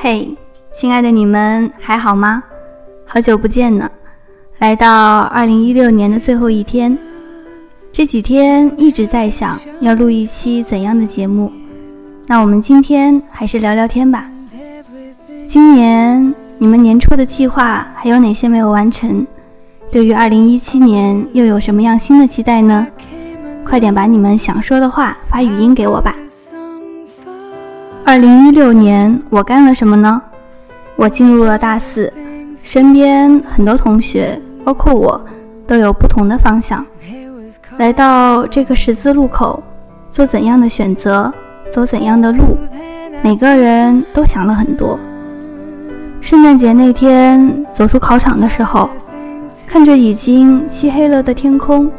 嘿，亲爱的你们还好吗？好久不见呢！来到二零一六年的最后一天，这几天一直在想要录一期怎样的节目。那我们今天还是聊聊天吧。今年你们年初的计划还有哪些没有完成？对于二零一七年又有什么样新的期待呢？快点把你们想说的话发语音给我吧。二零一六年我干了什么呢？我进入了大四，身边很多同学，包括我，都有不同的方向。来到这个十字路口，做怎样的选择，走怎样的路，每个人都想了很多。圣诞节那天走出考场的时候，看着已经漆黑了的天空，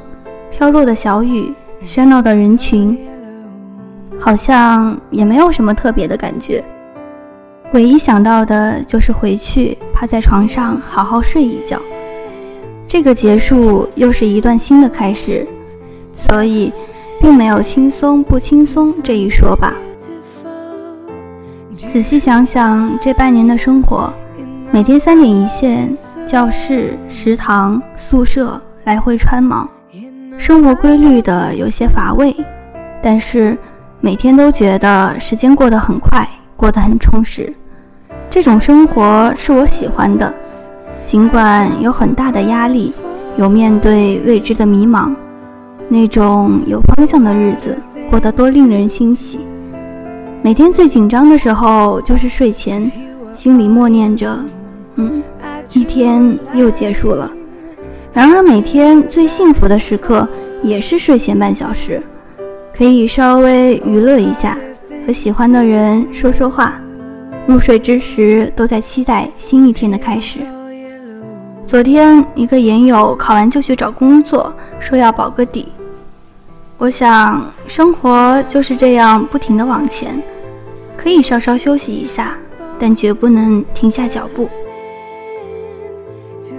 飘落的小雨，喧闹的人群。好像也没有什么特别的感觉，唯一想到的就是回去趴在床上好好睡一觉。这个结束又是一段新的开始，所以并没有轻松不轻松这一说吧。仔细想想这半年的生活，每天三点一线，教室、食堂、宿舍来回穿忙，生活规律的有些乏味，但是。每天都觉得时间过得很快，过得很充实。这种生活是我喜欢的，尽管有很大的压力，有面对未知的迷茫，那种有方向的日子过得多令人欣喜。每天最紧张的时候就是睡前，心里默念着：“嗯，一天又结束了。”然而每天最幸福的时刻也是睡前半小时。可以稍微娱乐一下，和喜欢的人说说话，入睡之时都在期待新一天的开始。昨天一个研友考完就去找工作，说要保个底。我想生活就是这样不停的往前，可以稍稍休息一下，但绝不能停下脚步。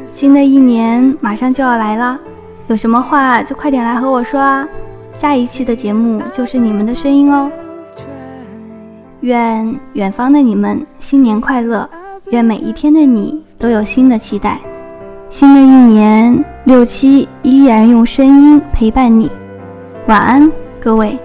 新的一年马上就要来了，有什么话就快点来和我说啊！下一期的节目就是你们的声音哦。愿远方的你们新年快乐，愿每一天的你都有新的期待。新的一年，六七依然用声音陪伴你。晚安，各位。